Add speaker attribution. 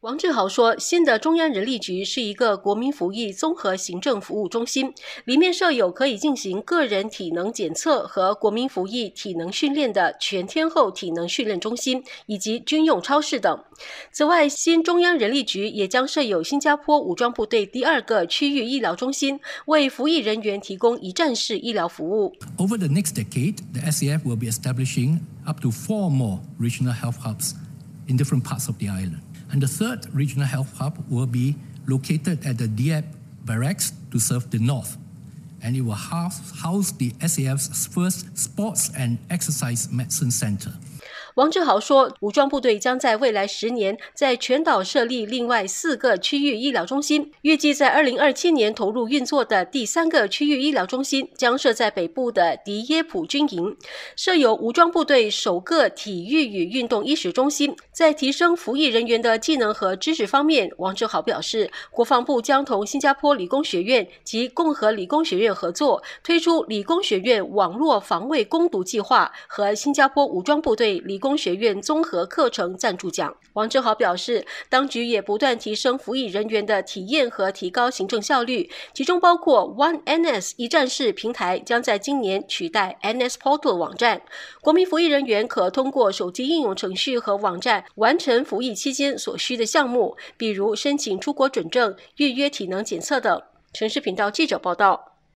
Speaker 1: 王志豪说：“新的中央人力局是一个国民服役综合行政服务中心，里面设有可以进行个人体能检测和国民服役体能训练的全天候体能训练中心，以及军用超市等。此外，新中央人力局也将设有新加坡武装部队第二个区域医疗中心，为服役人员提供一站式医疗服务。”
Speaker 2: Over the next decade, the SAF will be establishing up to four more regional health hubs in different parts of the island. And the third regional health hub will be located at the Dieppe barracks to serve the north. And it will house, house the SAF's first sports and exercise medicine center.
Speaker 1: 王志豪说，武装部队将在未来十年在全岛设立另外四个区域医疗中心，预计在二零二七年投入运作的第三个区域医疗中心将设在北部的迪耶普军营，设有武装部队首个体育与运动医学中心。在提升服役人员的技能和知识方面，王志豪表示，国防部将同新加坡理工学院及共和理工学院合作，推出理工学院网络防卫攻读计划和新加坡武装部队理。工学院综合课程赞助奖，王志豪表示，当局也不断提升服役人员的体验和提高行政效率，其中包括 One NS 一站式平台将在今年取代 NS Portal 网站，国民服役人员可通过手机应用程序和网站完成服役期间所需的项目，比如申请出国准证、预约体能检测等。城市频道记者报道。